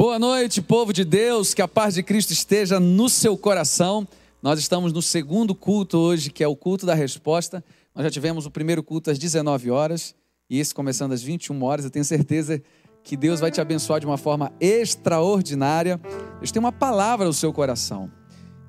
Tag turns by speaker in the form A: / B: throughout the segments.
A: Boa noite, povo de Deus, que a paz de Cristo esteja no seu coração. Nós estamos no segundo culto hoje, que é o culto da resposta. Nós já tivemos o primeiro culto às 19 horas e esse começando às 21 horas. Eu tenho certeza que Deus vai te abençoar de uma forma extraordinária. Deus tem uma palavra no seu coração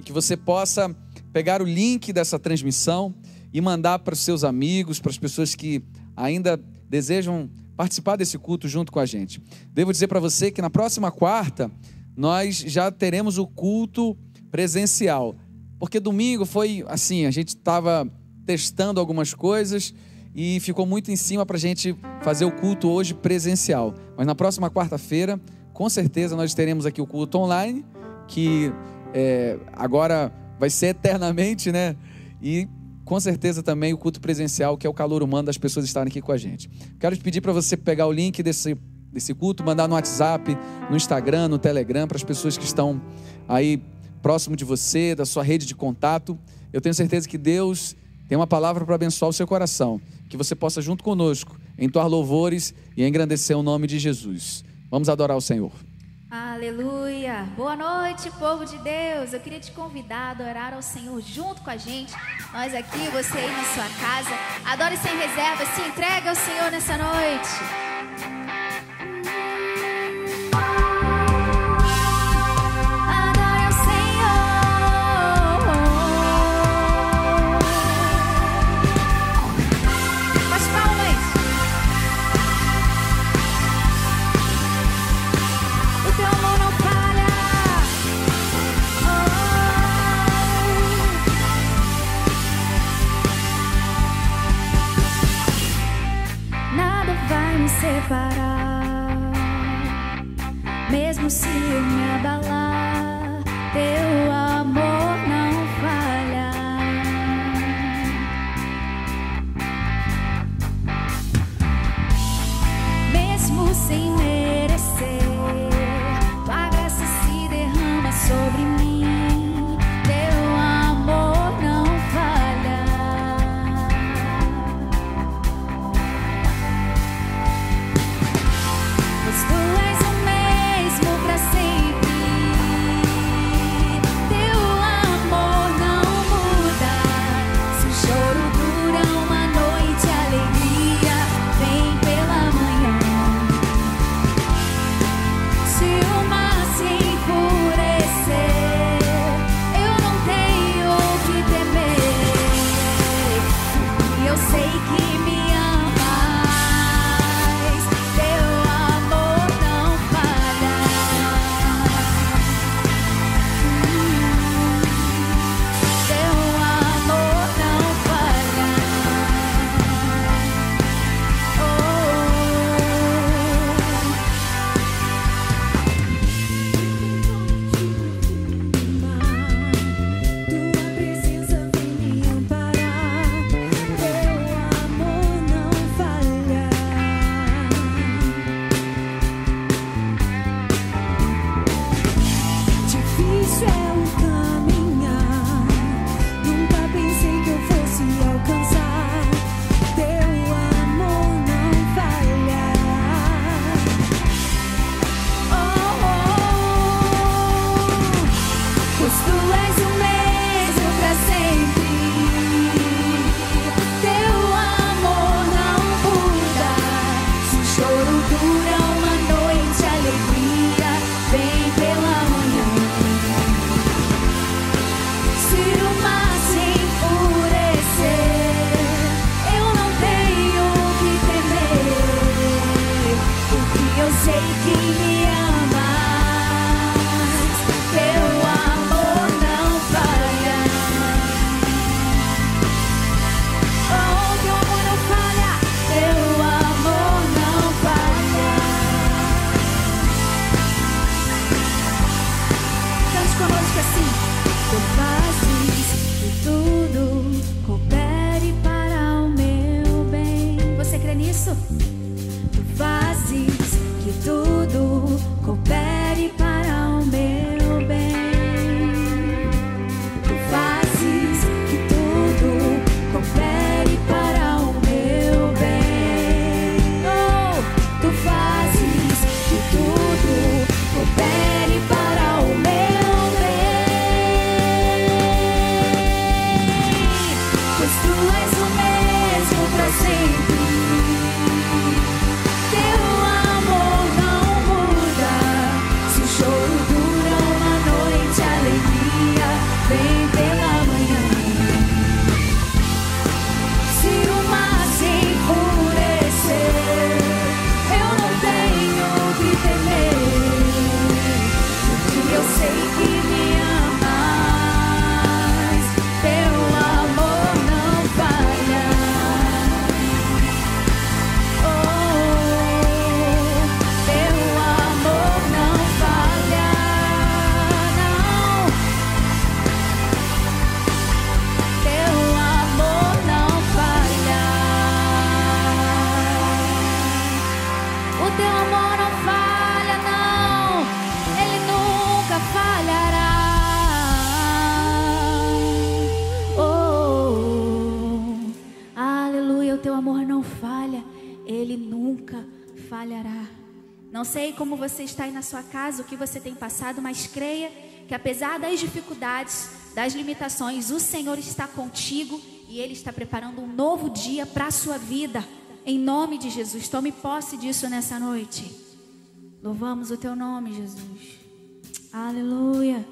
A: e que você possa pegar o link dessa transmissão e mandar para os seus amigos, para as pessoas que ainda desejam participar desse culto junto com a gente. Devo dizer para você que na próxima quarta nós já teremos o culto presencial, porque domingo foi assim, a gente estava testando algumas coisas e ficou muito em cima para a gente fazer o culto hoje presencial. Mas na próxima quarta-feira, com certeza nós teremos aqui o culto online, que é, agora vai ser eternamente, né? E com certeza também o culto presencial, que é o calor humano das pessoas estarem aqui com a gente. Quero te pedir para você pegar o link desse, desse culto, mandar no WhatsApp, no Instagram, no Telegram, para as pessoas que estão aí próximo de você, da sua rede de contato. Eu tenho certeza que Deus tem uma palavra para abençoar o seu coração, que você possa, junto conosco, entoar louvores e engrandecer o nome de Jesus. Vamos adorar o Senhor.
B: Aleluia! Boa noite, povo de Deus. Eu queria te convidar a adorar ao Senhor junto com a gente. Nós aqui, você aí na sua casa. Adore sem reserva, se entregue ao Senhor nessa noite.
C: Se eu me abalar, teu puro teu amor não falha, não. Ele nunca falhará. Oh, aleluia, o teu amor não falha, ele nunca falhará. Não sei como você está aí na sua casa, o que você tem passado, mas creia que apesar das dificuldades, das limitações, o Senhor está contigo e ele está preparando um novo dia para a sua vida. Em nome de Jesus, tome posse disso nessa noite. Louvamos o teu nome, Jesus. Aleluia.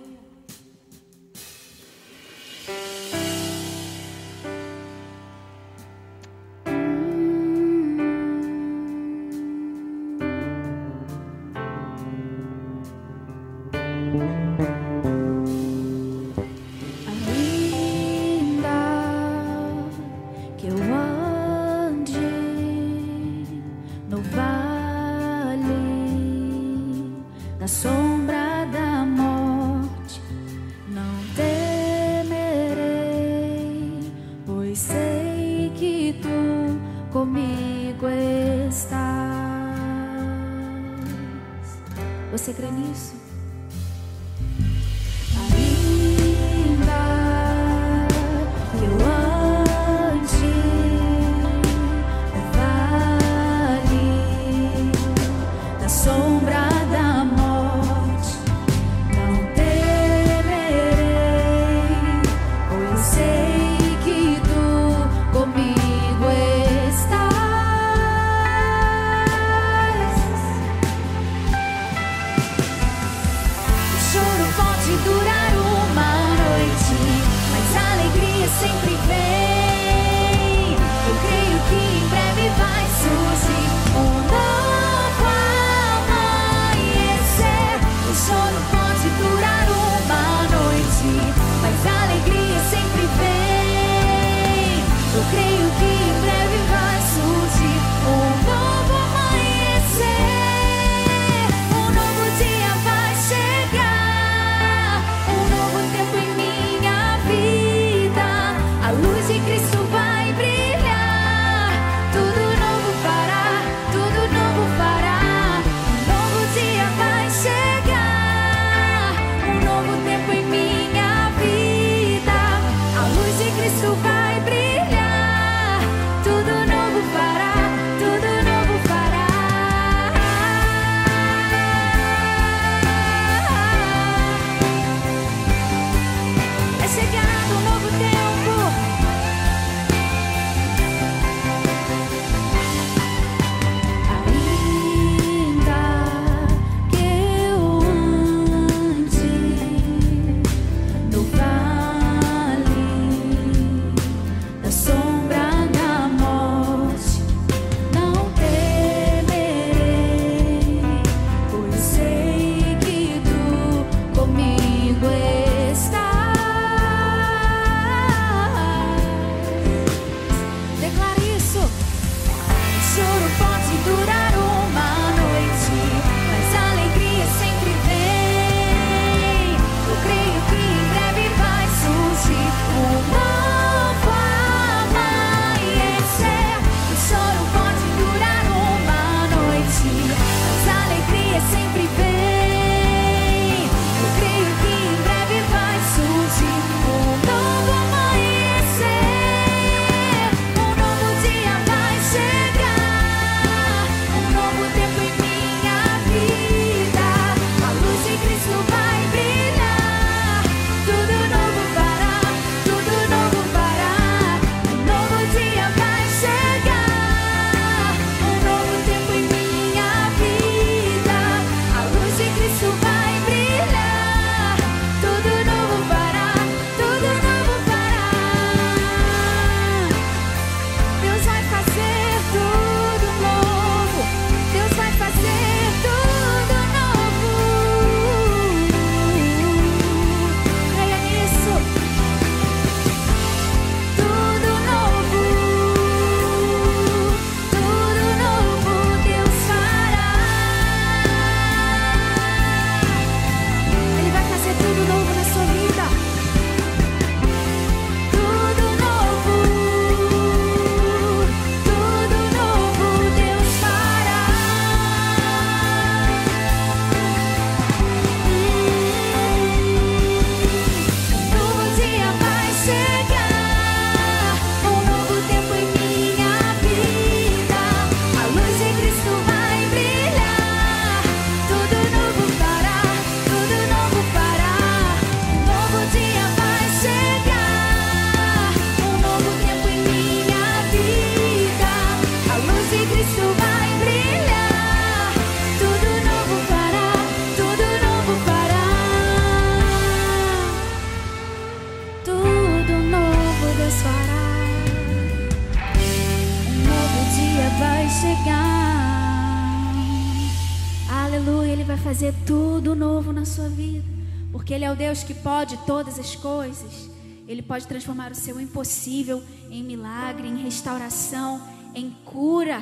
B: pode transformar o seu impossível em milagre, em restauração, em cura.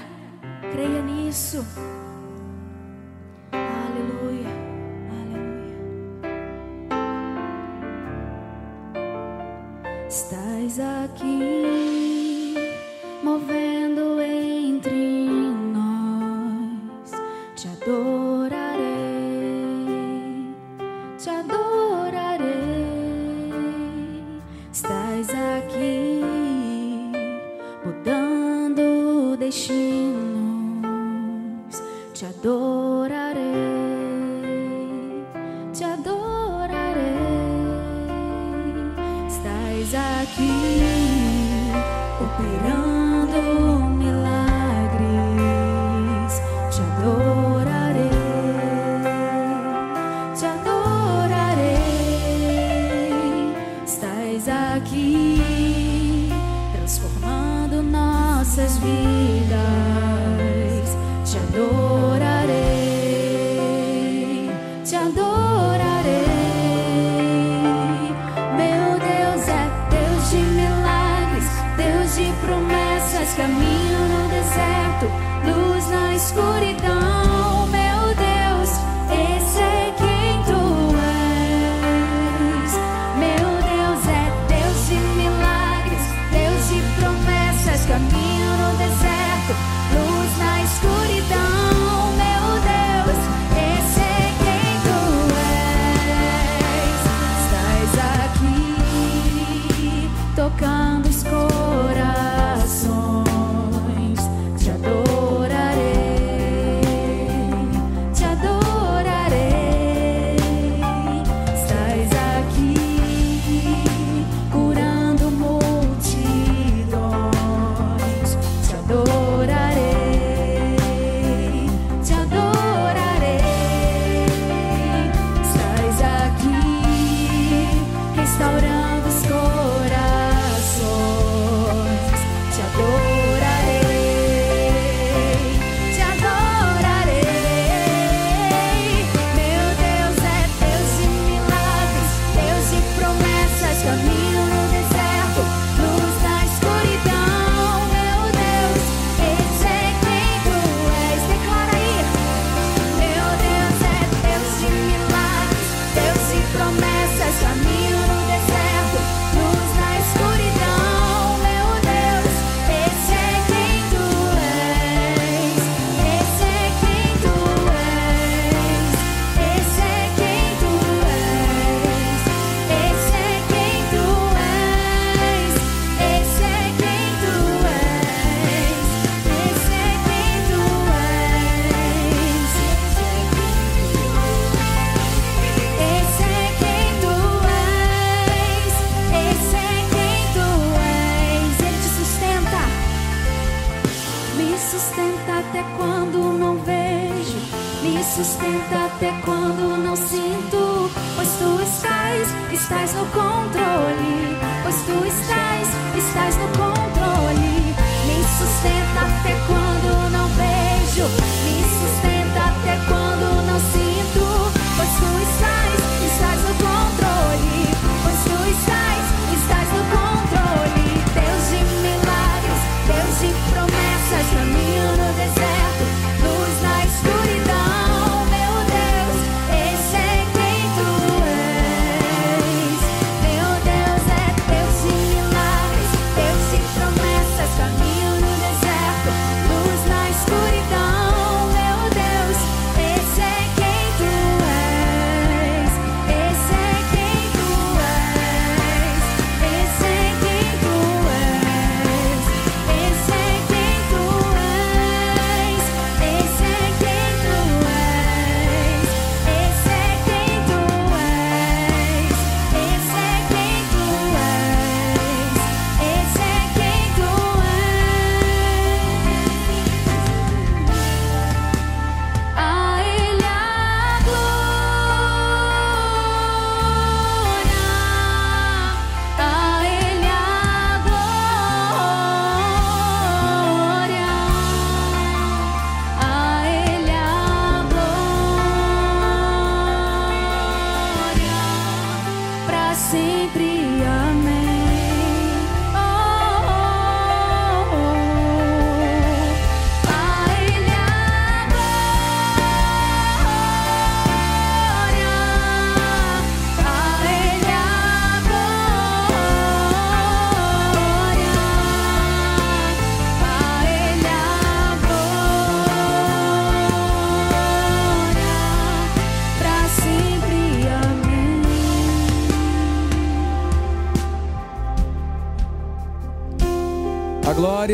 B: Creia nisso. Aleluia. Aleluia.
C: Estás aqui.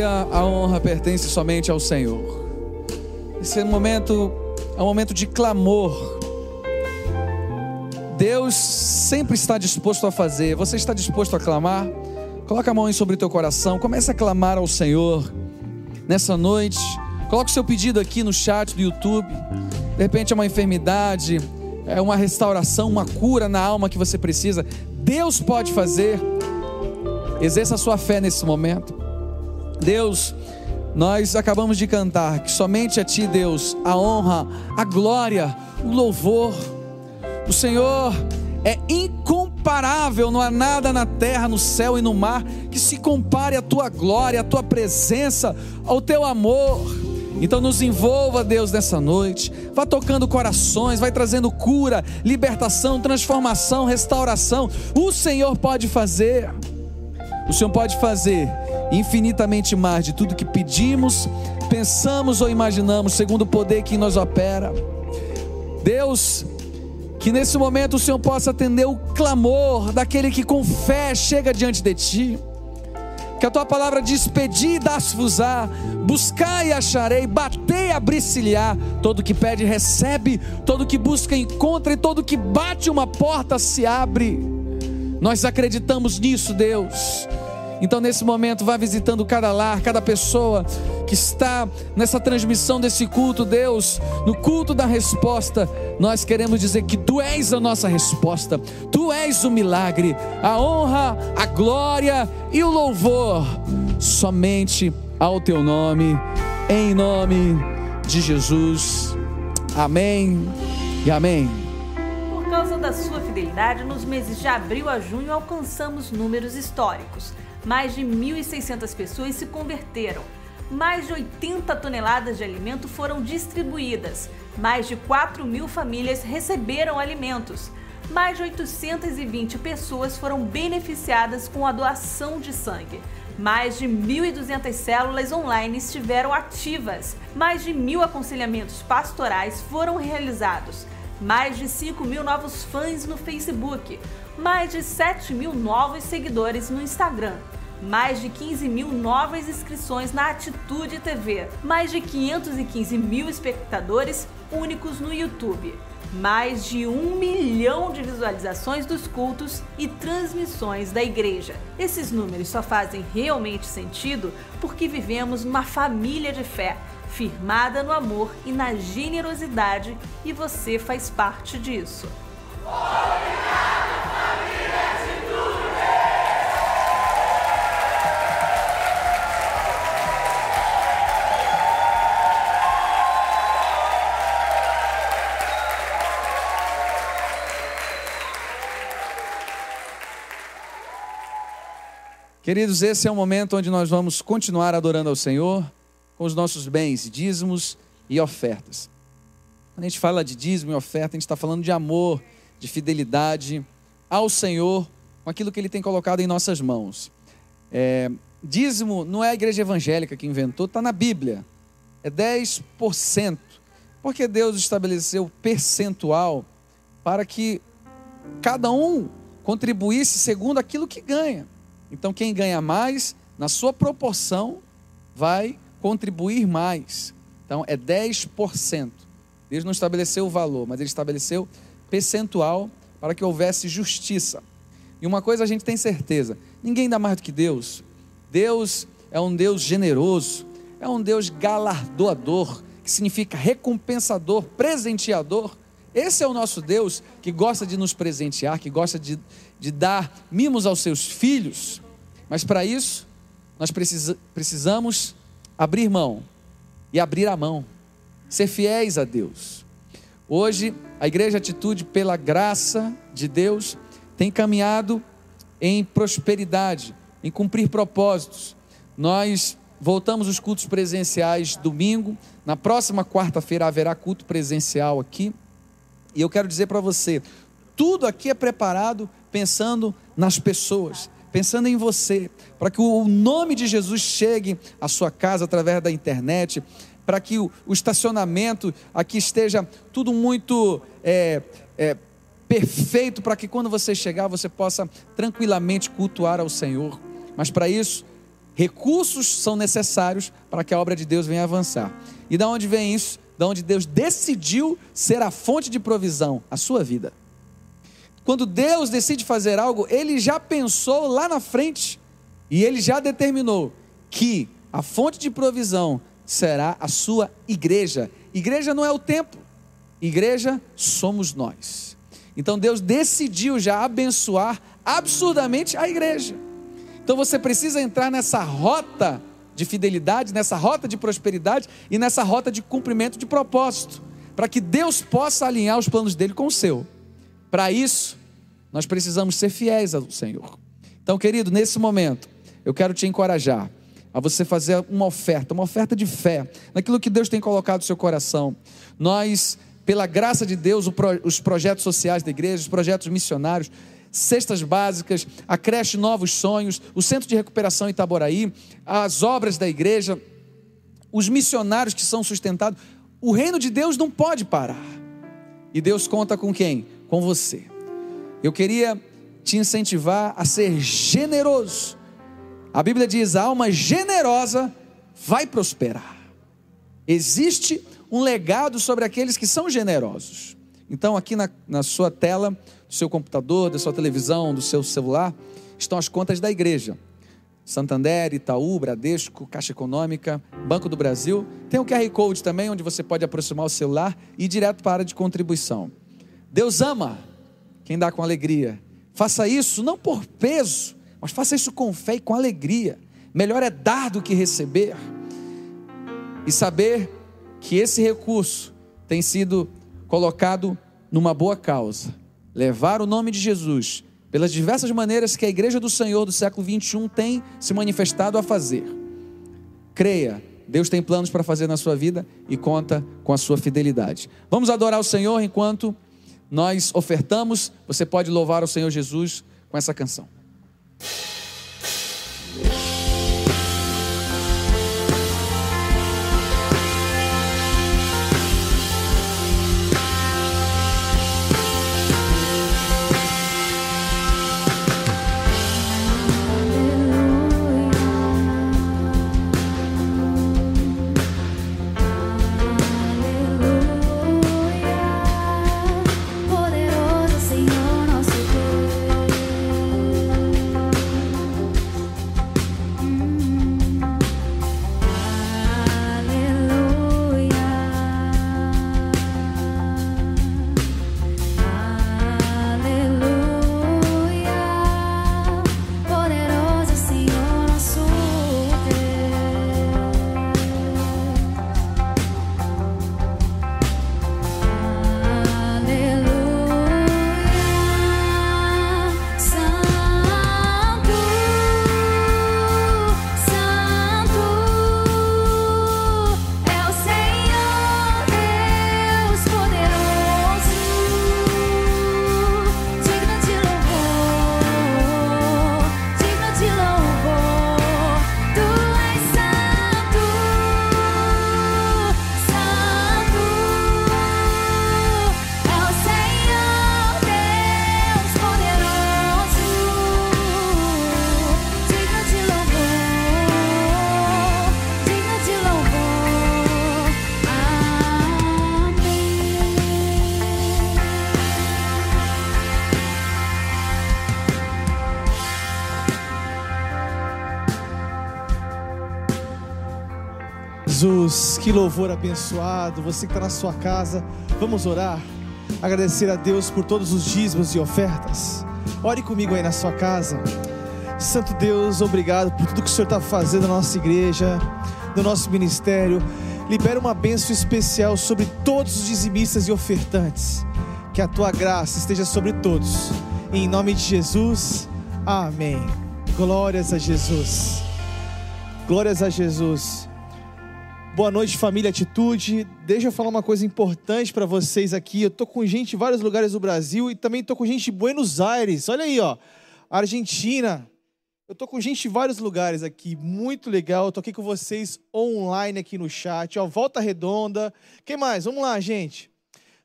A: A honra pertence somente ao Senhor. Esse é um momento, é um momento de clamor. Deus sempre está disposto a fazer. Você está disposto a clamar? Coloca a mão sobre o teu coração. Comece a clamar ao Senhor nessa noite. Coloque o seu pedido aqui no chat do YouTube. De repente é uma enfermidade, é uma restauração, uma cura na alma que você precisa. Deus pode fazer. Exerça a sua fé nesse momento. Deus, nós acabamos de cantar que somente a Ti, Deus, a honra, a glória, o louvor. O Senhor é incomparável, não há nada na terra, no céu e no mar que se compare à Tua glória, à Tua presença, ao Teu amor. Então nos envolva, Deus, nessa noite. Vá tocando corações, vai trazendo cura, libertação, transformação, restauração. O Senhor pode fazer. O Senhor pode fazer infinitamente mais de tudo que pedimos, pensamos ou imaginamos, segundo o poder que nos opera. Deus, que nesse momento o Senhor possa atender o clamor daquele que com fé chega diante de Ti. Que a tua palavra diz: Pedi e dá-se-vos-á, buscai e acharei, batei e abrir-se-lhe-á. Todo que pede, recebe, todo que busca, encontra, e todo que bate uma porta se abre. Nós acreditamos nisso, Deus. Então, nesse momento, vá visitando cada lar, cada pessoa que está nessa transmissão desse culto, Deus, no culto da resposta. Nós queremos dizer que Tu és a nossa resposta, Tu és o milagre, a honra, a glória e o louvor, somente ao Teu nome, em nome de Jesus. Amém e amém.
D: Por causa da sua fidelidade, nos meses de abril a junho alcançamos números históricos. Mais de 1.600 pessoas se converteram. Mais de 80 toneladas de alimento foram distribuídas. Mais de 4 mil famílias receberam alimentos. Mais de 820 pessoas foram beneficiadas com a doação de sangue. Mais de 1.200 células online estiveram ativas. Mais de mil aconselhamentos pastorais foram realizados. Mais de 5 mil novos fãs no Facebook. Mais de 7 mil novos seguidores no Instagram, mais de 15 mil novas inscrições na Atitude TV, mais de 515 mil espectadores únicos no YouTube, mais de um milhão de visualizações dos cultos e transmissões da igreja. Esses números só fazem realmente sentido porque vivemos numa família de fé, firmada no amor e na generosidade, e você faz parte disso.
A: Queridos, esse é o momento onde nós vamos continuar adorando ao Senhor com os nossos bens, dízimos e ofertas. Quando a gente fala de dízimo e oferta, a gente está falando de amor, de fidelidade ao Senhor com aquilo que Ele tem colocado em nossas mãos. É, dízimo não é a igreja evangélica que inventou, está na Bíblia. É 10%. Porque Deus estabeleceu percentual para que cada um contribuísse segundo aquilo que ganha. Então, quem ganha mais, na sua proporção, vai contribuir mais. Então, é 10%. Deus não estabeleceu o valor, mas ele estabeleceu percentual para que houvesse justiça. E uma coisa a gente tem certeza: ninguém dá mais do que Deus. Deus é um Deus generoso, é um Deus galardoador, que significa recompensador, presenteador. Esse é o nosso Deus que gosta de nos presentear, que gosta de, de dar mimos aos seus filhos. Mas para isso, nós precisa, precisamos abrir mão e abrir a mão, ser fiéis a Deus. Hoje, a Igreja Atitude, pela graça de Deus, tem caminhado em prosperidade, em cumprir propósitos. Nós voltamos os cultos presenciais domingo. Na próxima quarta-feira haverá culto presencial aqui. E eu quero dizer para você: tudo aqui é preparado pensando nas pessoas pensando em você, para que o nome de Jesus chegue à sua casa através da internet, para que o, o estacionamento aqui esteja tudo muito é, é, perfeito, para que quando você chegar você possa tranquilamente cultuar ao Senhor. Mas para isso, Recursos são necessários para que a obra de Deus venha avançar. E da onde vem isso? Da onde Deus decidiu ser a fonte de provisão, a sua vida. Quando Deus decide fazer algo, ele já pensou lá na frente e ele já determinou que a fonte de provisão será a sua igreja. Igreja não é o templo, igreja somos nós. Então Deus decidiu já abençoar absurdamente a igreja. Então você precisa entrar nessa rota de fidelidade, nessa rota de prosperidade e nessa rota de cumprimento de propósito, para que Deus possa alinhar os planos dele com o seu. Para isso, nós precisamos ser fiéis ao Senhor. Então, querido, nesse momento, eu quero te encorajar a você fazer uma oferta, uma oferta de fé, naquilo que Deus tem colocado no seu coração. Nós, pela graça de Deus, os projetos sociais da igreja, os projetos missionários, cestas básicas, a creche Novos Sonhos, o Centro de Recuperação Itaboraí, as obras da igreja, os missionários que são sustentados. O reino de Deus não pode parar. E Deus conta com quem? Com você. Eu queria te incentivar a ser generoso. A Bíblia diz: a alma generosa vai prosperar. Existe um legado sobre aqueles que são generosos. Então, aqui na, na sua tela, do seu computador, da sua televisão, do seu celular, estão as contas da igreja. Santander, Itaú, Bradesco, Caixa Econômica, Banco do Brasil. Tem o QR Code também, onde você pode aproximar o celular e ir direto para a área de contribuição. Deus ama quem dá com alegria. Faça isso não por peso, mas faça isso com fé e com alegria. Melhor é dar do que receber. E saber que esse recurso tem sido colocado numa boa causa levar o nome de Jesus pelas diversas maneiras que a igreja do Senhor do século 21 tem se manifestado a fazer. Creia, Deus tem planos para fazer na sua vida e conta com a sua fidelidade. Vamos adorar o Senhor enquanto nós ofertamos. Você pode louvar o Senhor Jesus com essa canção.
E: Que louvor abençoado. Você que está na sua casa, vamos orar. Agradecer a Deus por todos os dízimos e ofertas. Ore comigo aí na sua casa. Santo Deus, obrigado por tudo que o Senhor está fazendo na nossa igreja, no nosso ministério. Libera uma bênção especial sobre todos os dizimistas e ofertantes. Que a tua graça esteja sobre todos. Em nome de Jesus, amém. Glórias a Jesus. Glórias a Jesus. Boa noite, família Atitude. Deixa eu falar uma coisa importante para vocês aqui. Eu tô com gente em vários lugares do Brasil e também tô com gente de Buenos Aires. Olha aí, ó. Argentina. Eu tô com gente em vários lugares aqui. Muito legal. Eu tô aqui com vocês online aqui no chat. Ó, volta redonda. Quem mais? Vamos lá, gente.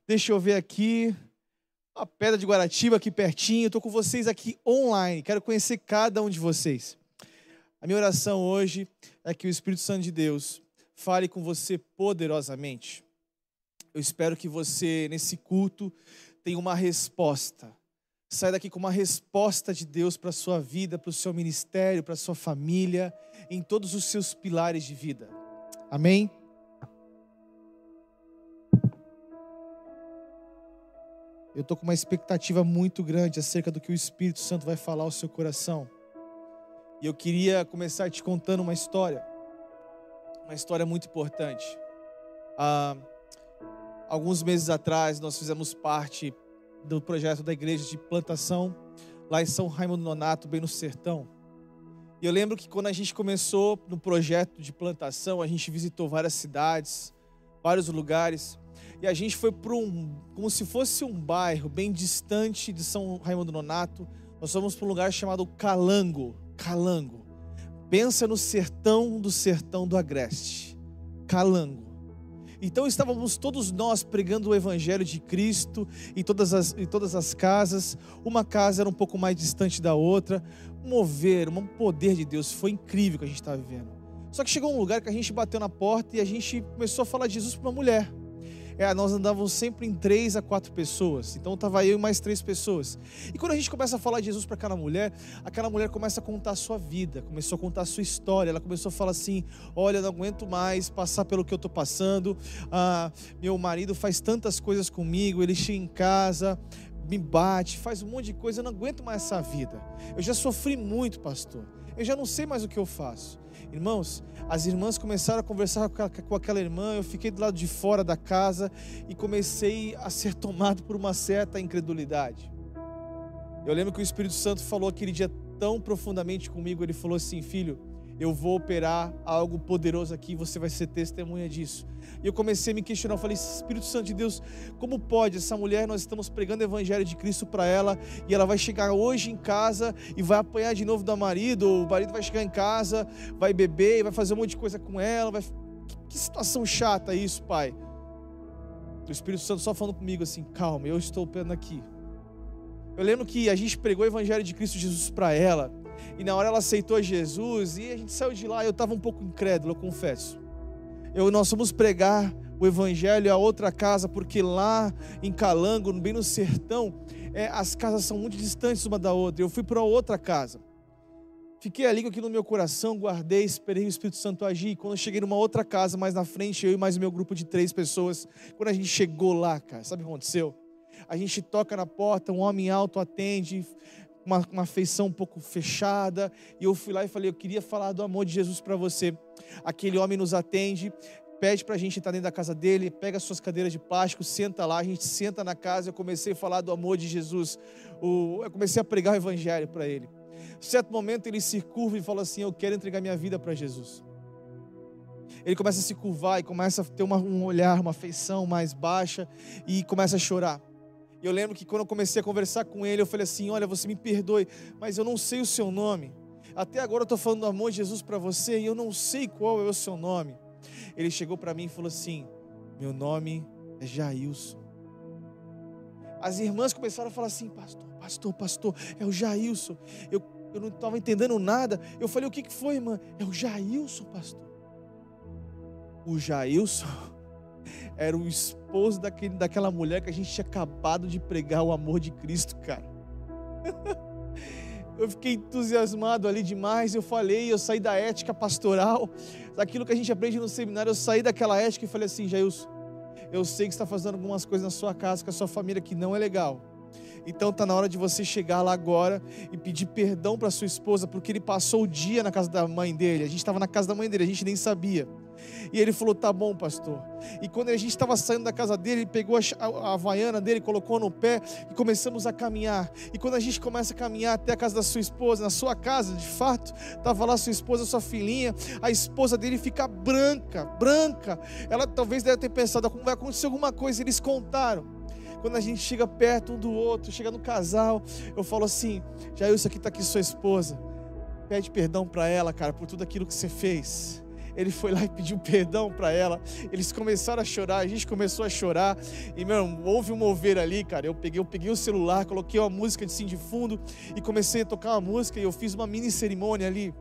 E: Deixa eu ver aqui. A Pedra de Guaratiba aqui pertinho. Eu tô com vocês aqui online. Quero conhecer cada um de vocês. A minha oração hoje é que o Espírito Santo de Deus fale com você poderosamente. Eu espero que você, nesse culto, tenha uma resposta. Saia daqui com uma resposta de Deus para a sua vida, para o seu ministério, para a sua família, em todos os seus pilares de vida. Amém? Eu estou com uma expectativa muito grande acerca do que o Espírito Santo vai falar ao seu coração. E eu queria começar te contando uma história, uma história muito importante. Ah, alguns meses atrás, nós fizemos parte do projeto da igreja de plantação lá em São Raimundo Nonato, bem no sertão. E eu lembro que quando a gente começou no projeto de plantação, a gente visitou várias cidades, vários lugares, e a gente foi para um, como se fosse um bairro bem distante de São Raimundo Nonato. Nós fomos para um lugar chamado Calango. Calango. Pensa no sertão do sertão do Agreste. Calango. Então estávamos todos nós pregando o Evangelho de Cristo em todas as, em todas as casas. Uma casa era um pouco mais distante da outra. Mover, um poder de Deus. Foi incrível o que a gente estava vivendo. Só que chegou um lugar que a gente bateu na porta e a gente começou a falar de Jesus para uma mulher é, nós andávamos sempre em três a quatro pessoas. Então estava eu e mais três pessoas. E quando a gente começa a falar de Jesus para aquela mulher, aquela mulher começa a contar a sua vida, começou a contar a sua história. Ela começou a falar assim: Olha, não aguento mais passar pelo que eu estou passando. Ah, meu marido faz tantas coisas comigo, ele chega em casa, me bate, faz um monte de coisa, eu não aguento mais essa vida. Eu já sofri muito, pastor. Eu já não sei mais o que eu faço. Irmãos, as irmãs começaram a conversar com aquela irmã, eu fiquei do lado de fora da casa e comecei a ser tomado por uma certa incredulidade. Eu lembro que o Espírito Santo falou aquele dia tão profundamente comigo, ele falou assim: "Filho, eu vou operar algo poderoso aqui, você vai ser testemunha disso. E eu comecei a me questionar, eu falei, Espírito Santo de Deus, como pode essa mulher, nós estamos pregando o evangelho de Cristo para ela, e ela vai chegar hoje em casa e vai apanhar de novo do marido, ou o marido vai chegar em casa, vai beber, vai fazer um monte de coisa com ela, vai... que, que situação chata isso, pai. O Espírito Santo só falando comigo assim, calma, eu estou operando aqui. Eu lembro que a gente pregou o evangelho de Cristo Jesus para ela, e na hora ela aceitou Jesus e a gente saiu de lá. Eu estava um pouco incrédulo, eu confesso. Eu, nós fomos pregar o evangelho a outra casa, porque lá em Calango, bem no sertão, é, as casas são muito distantes uma da outra. Eu fui para outra casa. Fiquei ali aquilo no meu coração, guardei, esperei o Espírito Santo agir. Quando eu cheguei numa outra casa, mais na frente, eu e mais meu grupo de três pessoas, quando a gente chegou lá, cara, sabe o que aconteceu? A gente toca na porta, um homem alto atende, uma, uma feição um pouco fechada, e eu fui lá e falei: Eu queria falar do amor de Jesus para você. Aquele homem nos atende, pede para a gente entrar dentro da casa dele, pega suas cadeiras de plástico, senta lá, a gente senta na casa. Eu comecei a falar do amor de Jesus, eu comecei a pregar o evangelho para ele. Certo momento ele se curva e fala assim: Eu quero entregar minha vida para Jesus. Ele começa a se curvar e começa a ter uma, um olhar, uma feição mais baixa e começa a chorar. E eu lembro que quando eu comecei a conversar com ele, eu falei assim: Olha, você me perdoe, mas eu não sei o seu nome. Até agora eu estou falando do amor de Jesus para você e eu não sei qual é o seu nome. Ele chegou para mim e falou assim: Meu nome é Jailson. As irmãs começaram a falar assim: Pastor, pastor, pastor, é o Jailson. Eu, eu não estava entendendo nada. Eu falei: O que, que foi, irmã? É o Jailson, pastor. O Jailson era o esposo daquele, daquela mulher que a gente tinha acabado de pregar o amor de Cristo, cara. eu fiquei entusiasmado ali demais. Eu falei, eu saí da ética pastoral, daquilo que a gente aprende no seminário. Eu saí daquela ética e falei assim: Jailson, eu sei que está fazendo algumas coisas na sua casa, com a sua família que não é legal. Então está na hora de você chegar lá agora e pedir perdão para sua esposa, porque ele passou o dia na casa da mãe dele. A gente estava na casa da mãe dele, a gente nem sabia. E ele falou: Tá bom, pastor. E quando a gente estava saindo da casa dele, ele pegou a, havaiana dele, colocou no pé e começamos a caminhar. E quando a gente começa a caminhar até a casa da sua esposa, na sua casa, de fato, estava lá sua esposa, sua filhinha, a esposa dele fica branca, branca. Ela talvez deve ter pensado: vai acontecer alguma coisa. Eles contaram quando a gente chega perto um do outro, chega no casal, eu falo assim: Jair, isso aqui está aqui sua esposa. Pede perdão para ela, cara, por tudo aquilo que você fez ele foi lá e pediu perdão para ela. Eles começaram a chorar, a gente começou a chorar. E, meu, houve um mover ali, cara. Eu peguei, eu peguei o celular, coloquei uma música de sim de fundo e comecei a tocar uma música e eu fiz uma mini cerimônia ali.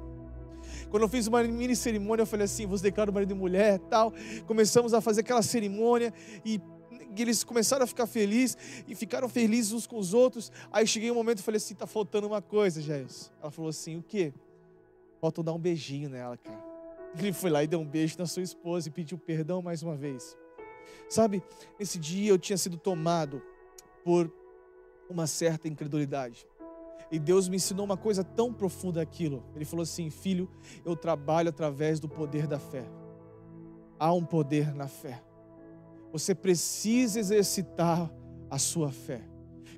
E: Quando eu fiz uma mini cerimônia, eu falei assim: vos declaro marido e mulher tal. Começamos a fazer aquela cerimônia e eles começaram a ficar felizes e ficaram felizes uns com os outros. Aí cheguei um momento e falei assim: tá faltando uma coisa, Jair. Ela falou assim: o quê? Falta dar um beijinho nela, cara. Ele foi lá e deu um beijo na sua esposa e pediu perdão mais uma vez. Sabe, nesse dia eu tinha sido tomado por uma certa incredulidade. E Deus me ensinou uma coisa tão profunda aquilo. Ele falou assim: Filho, eu trabalho através do poder da fé. Há um poder na fé. Você precisa exercitar a sua fé.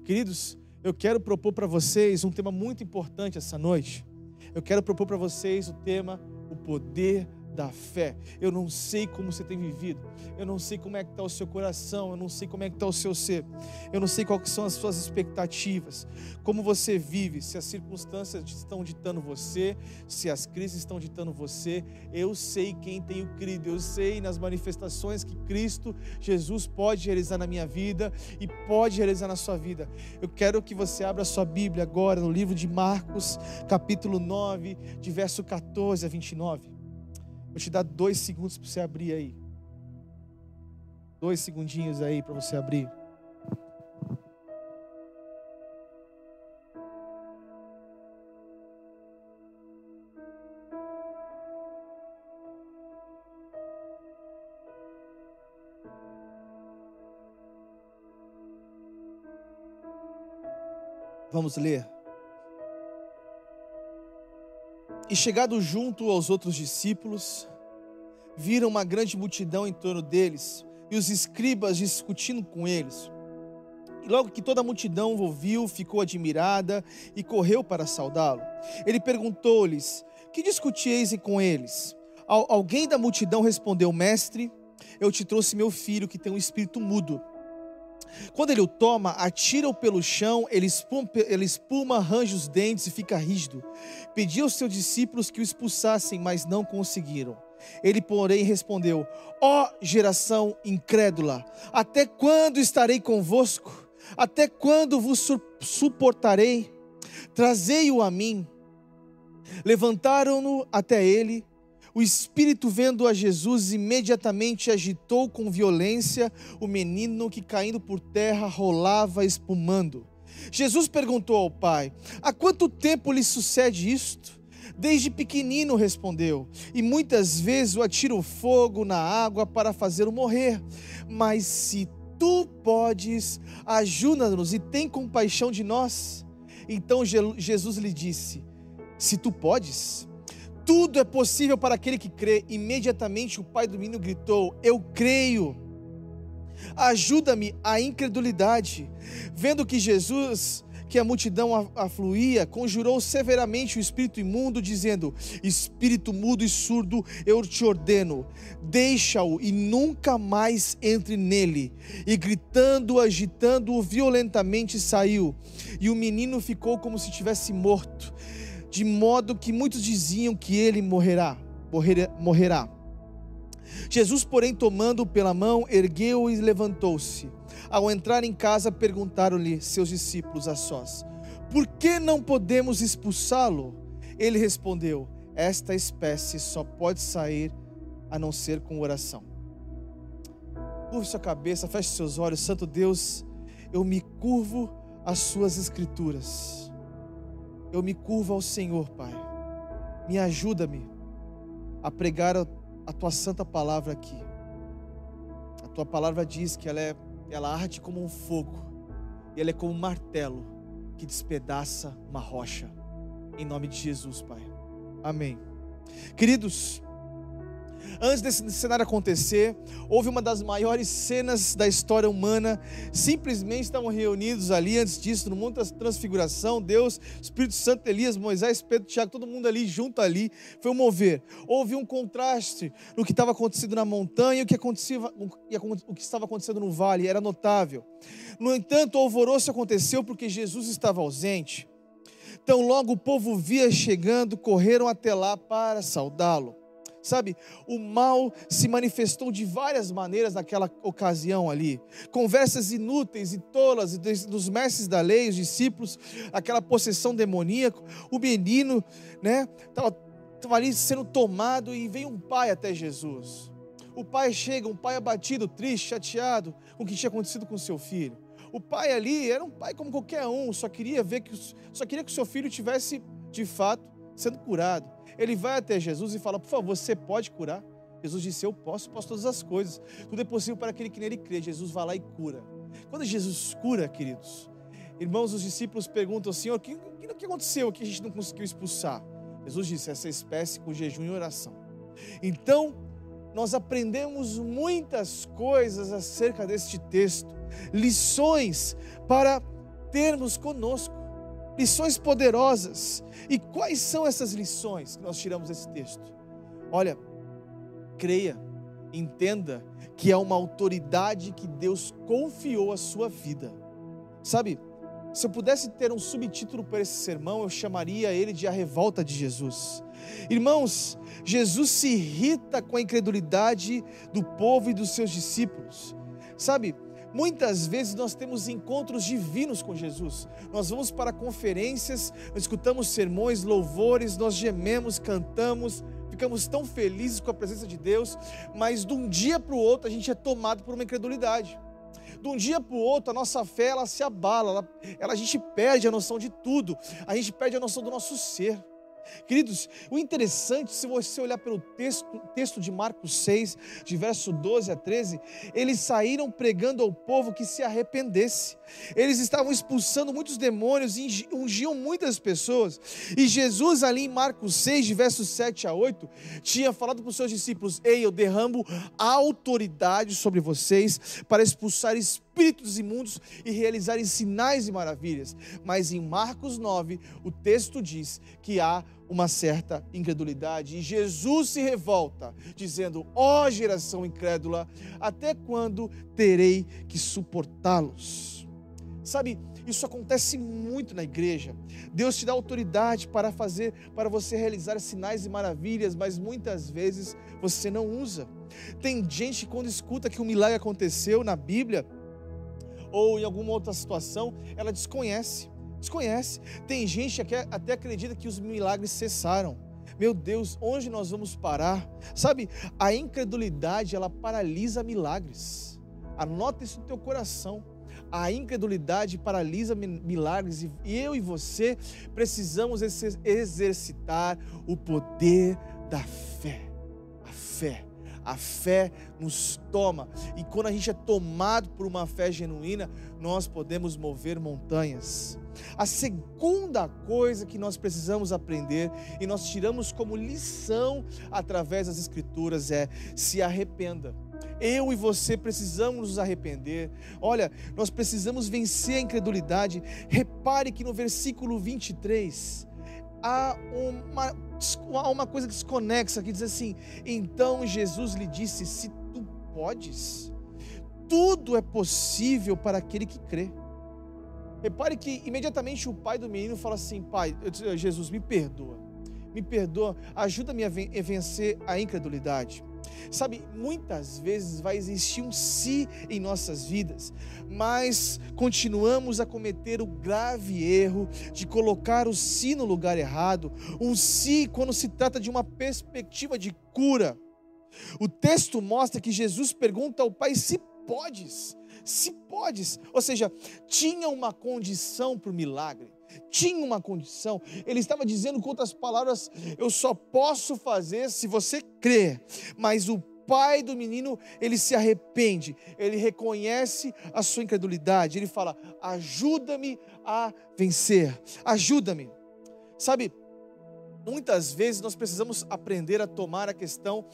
E: Queridos, eu quero propor para vocês um tema muito importante essa noite. Eu quero propor para vocês o tema o poder da fé. Eu não sei como você tem vivido. Eu não sei como é que está o seu coração. Eu não sei como é que está o seu ser. Eu não sei quais são as suas expectativas. Como você vive. Se as circunstâncias estão ditando você. Se as crises estão ditando você. Eu sei quem tenho crido. Eu sei nas manifestações que Cristo Jesus pode realizar na minha vida e pode realizar na sua vida. Eu quero que você abra sua Bíblia agora no livro de Marcos, capítulo 9, de verso 14 a 29. Vou te dar dois segundos para você abrir aí. Dois segundinhos aí para você abrir. Vamos ler. E chegado junto aos outros discípulos, viram uma grande multidão em torno deles e os escribas discutindo com eles. E logo que toda a multidão o viu, ficou admirada e correu para saudá-lo. Ele perguntou-lhes: Que discutieis com eles? Alguém da multidão respondeu: Mestre, eu te trouxe meu filho que tem um espírito mudo. Quando ele o toma, atira-o pelo chão, ele espuma, ele espuma, arranja os dentes e fica rígido. Pediu aos seus discípulos que o expulsassem, mas não conseguiram. Ele, porém, respondeu: Ó oh, geração incrédula, até quando estarei convosco? Até quando vos suportarei? Trazei-o a mim. Levantaram-no até ele o espírito, vendo a Jesus, imediatamente agitou com violência o menino que, caindo por terra, rolava espumando. Jesus perguntou ao pai: Há quanto tempo lhe sucede isto? Desde pequenino respondeu, e muitas vezes o atiro fogo na água para fazê-lo morrer. Mas se tu podes, ajuda-nos e tem compaixão de nós. Então Jesus lhe disse: Se tu podes, tudo é possível para aquele que crê. Imediatamente o pai do menino gritou: Eu creio. Ajuda-me a incredulidade. Vendo que Jesus, que a multidão afluía, conjurou severamente o espírito imundo, dizendo: Espírito mudo e surdo, eu te ordeno, deixa-o e nunca mais entre nele. E gritando, agitando-o violentamente, saiu. E o menino ficou como se tivesse morto de modo que muitos diziam que ele morrerá, morrerá. Jesus, porém, tomando-o pela mão, ergueu-o e levantou-se. Ao entrar em casa, perguntaram-lhe seus discípulos a sós: Por que não podemos expulsá-lo? Ele respondeu: Esta espécie só pode sair a não ser com oração. Curve sua cabeça, feche seus olhos, Santo Deus, eu me curvo às suas escrituras eu me curvo ao Senhor, Pai. Me ajuda-me a pregar a, tua santa palavra aqui. A tua palavra diz que ela, é, ela arde como um fogo e ela é como um martelo que despedaça uma rocha. Em nome de Jesus, Pai. Amém. Queridos, Antes desse cenário acontecer, houve uma das maiores cenas da história humana. Simplesmente estavam reunidos ali, antes disso, no mundo da transfiguração. Deus, Espírito Santo, Elias, Moisés, Pedro, Tiago, todo mundo ali, junto ali. Foi um mover. Houve um contraste no que estava acontecendo na montanha e o que, acontecia, o que estava acontecendo no vale. Era notável. No entanto, o alvoroço aconteceu porque Jesus estava ausente. Então, logo o povo via chegando, correram até lá para saudá-lo. Sabe, o mal se manifestou de várias maneiras naquela ocasião ali. Conversas inúteis e tolas dos mestres da lei, os discípulos, aquela possessão demoníaca. O menino, né, estava ali sendo tomado e vem um pai até Jesus. O pai chega, um pai abatido, triste, chateado com o que tinha acontecido com seu filho. O pai ali era um pai como qualquer um, só queria ver que só queria que o seu filho tivesse de fato sendo curado. Ele vai até Jesus e fala: "Por favor, você pode curar?" Jesus disse: "Eu posso, posso todas as coisas. Tudo é possível para aquele que nele crê." Jesus vai lá e cura. Quando Jesus cura, queridos, irmãos, os discípulos perguntam: "Senhor, o que, o que aconteceu que a gente não conseguiu expulsar?" Jesus disse: "Essa espécie com jejum e oração." Então, nós aprendemos muitas coisas acerca deste texto, lições para termos conosco, lições poderosas. E quais são essas lições que nós tiramos desse texto? Olha, creia, entenda que é uma autoridade que Deus confiou à sua vida. Sabe, se eu pudesse ter um subtítulo para esse sermão, eu chamaria ele de A Revolta de Jesus. Irmãos, Jesus se irrita com a incredulidade do povo e dos seus discípulos. Sabe, muitas vezes nós temos encontros divinos com Jesus. Nós vamos para conferências, escutamos sermões, louvores, nós gememos, cantamos, ficamos tão felizes com a presença de Deus, mas de um dia para o outro a gente é tomado por uma incredulidade. De um dia para o outro, a nossa fé ela se abala, ela, ela, a gente perde a noção de tudo, a gente perde a noção do nosso ser. Queridos, o interessante, se você olhar pelo texto, texto de Marcos 6, de verso 12 a 13, eles saíram pregando ao povo que se arrependesse. Eles estavam expulsando muitos demônios e ungiam muitas pessoas. E Jesus, ali em Marcos 6, de versos 7 a 8, tinha falado para os seus discípulos: Ei, eu derramo autoridade sobre vocês para expulsar espíritos imundos e realizarem sinais e maravilhas. Mas em Marcos 9, o texto diz que há uma certa incredulidade e Jesus se revolta, dizendo: Ó oh, geração incrédula, até quando terei que suportá-los? Sabe, isso acontece muito na igreja. Deus te dá autoridade para fazer, para você realizar sinais e maravilhas, mas muitas vezes você não usa. Tem gente que quando escuta que um milagre aconteceu na Bíblia ou em alguma outra situação, ela desconhece. Desconhece. Tem gente que até acredita que os milagres cessaram. Meu Deus, onde nós vamos parar? Sabe, a incredulidade ela paralisa milagres. Anota isso no teu coração. A incredulidade paralisa milagres e eu e você precisamos exercitar o poder da fé. A fé. A fé nos toma. E quando a gente é tomado por uma fé genuína, nós podemos mover montanhas. A segunda coisa que nós precisamos aprender e nós tiramos como lição através das Escrituras é: se arrependa. Eu e você precisamos nos arrepender. Olha, nós precisamos vencer a incredulidade. Repare que no versículo 23 há uma, há uma coisa desconexa que diz assim: Então Jesus lhe disse: Se tu podes, tudo é possível para aquele que crê. Repare que imediatamente o pai do menino fala assim: Pai, Jesus, me perdoa, me perdoa, ajuda-me a vencer a incredulidade. Sabe, muitas vezes vai existir um si em nossas vidas, mas continuamos a cometer o grave erro de colocar o si no lugar errado, um si quando se trata de uma perspectiva de cura. O texto mostra que Jesus pergunta ao Pai se podes, se podes, ou seja, tinha uma condição para o milagre tinha uma condição. Ele estava dizendo com outras palavras: eu só posso fazer se você crer. Mas o pai do menino, ele se arrepende, ele reconhece a sua incredulidade, ele fala: ajuda-me a vencer, ajuda-me. Sabe, muitas vezes nós precisamos aprender a tomar a questão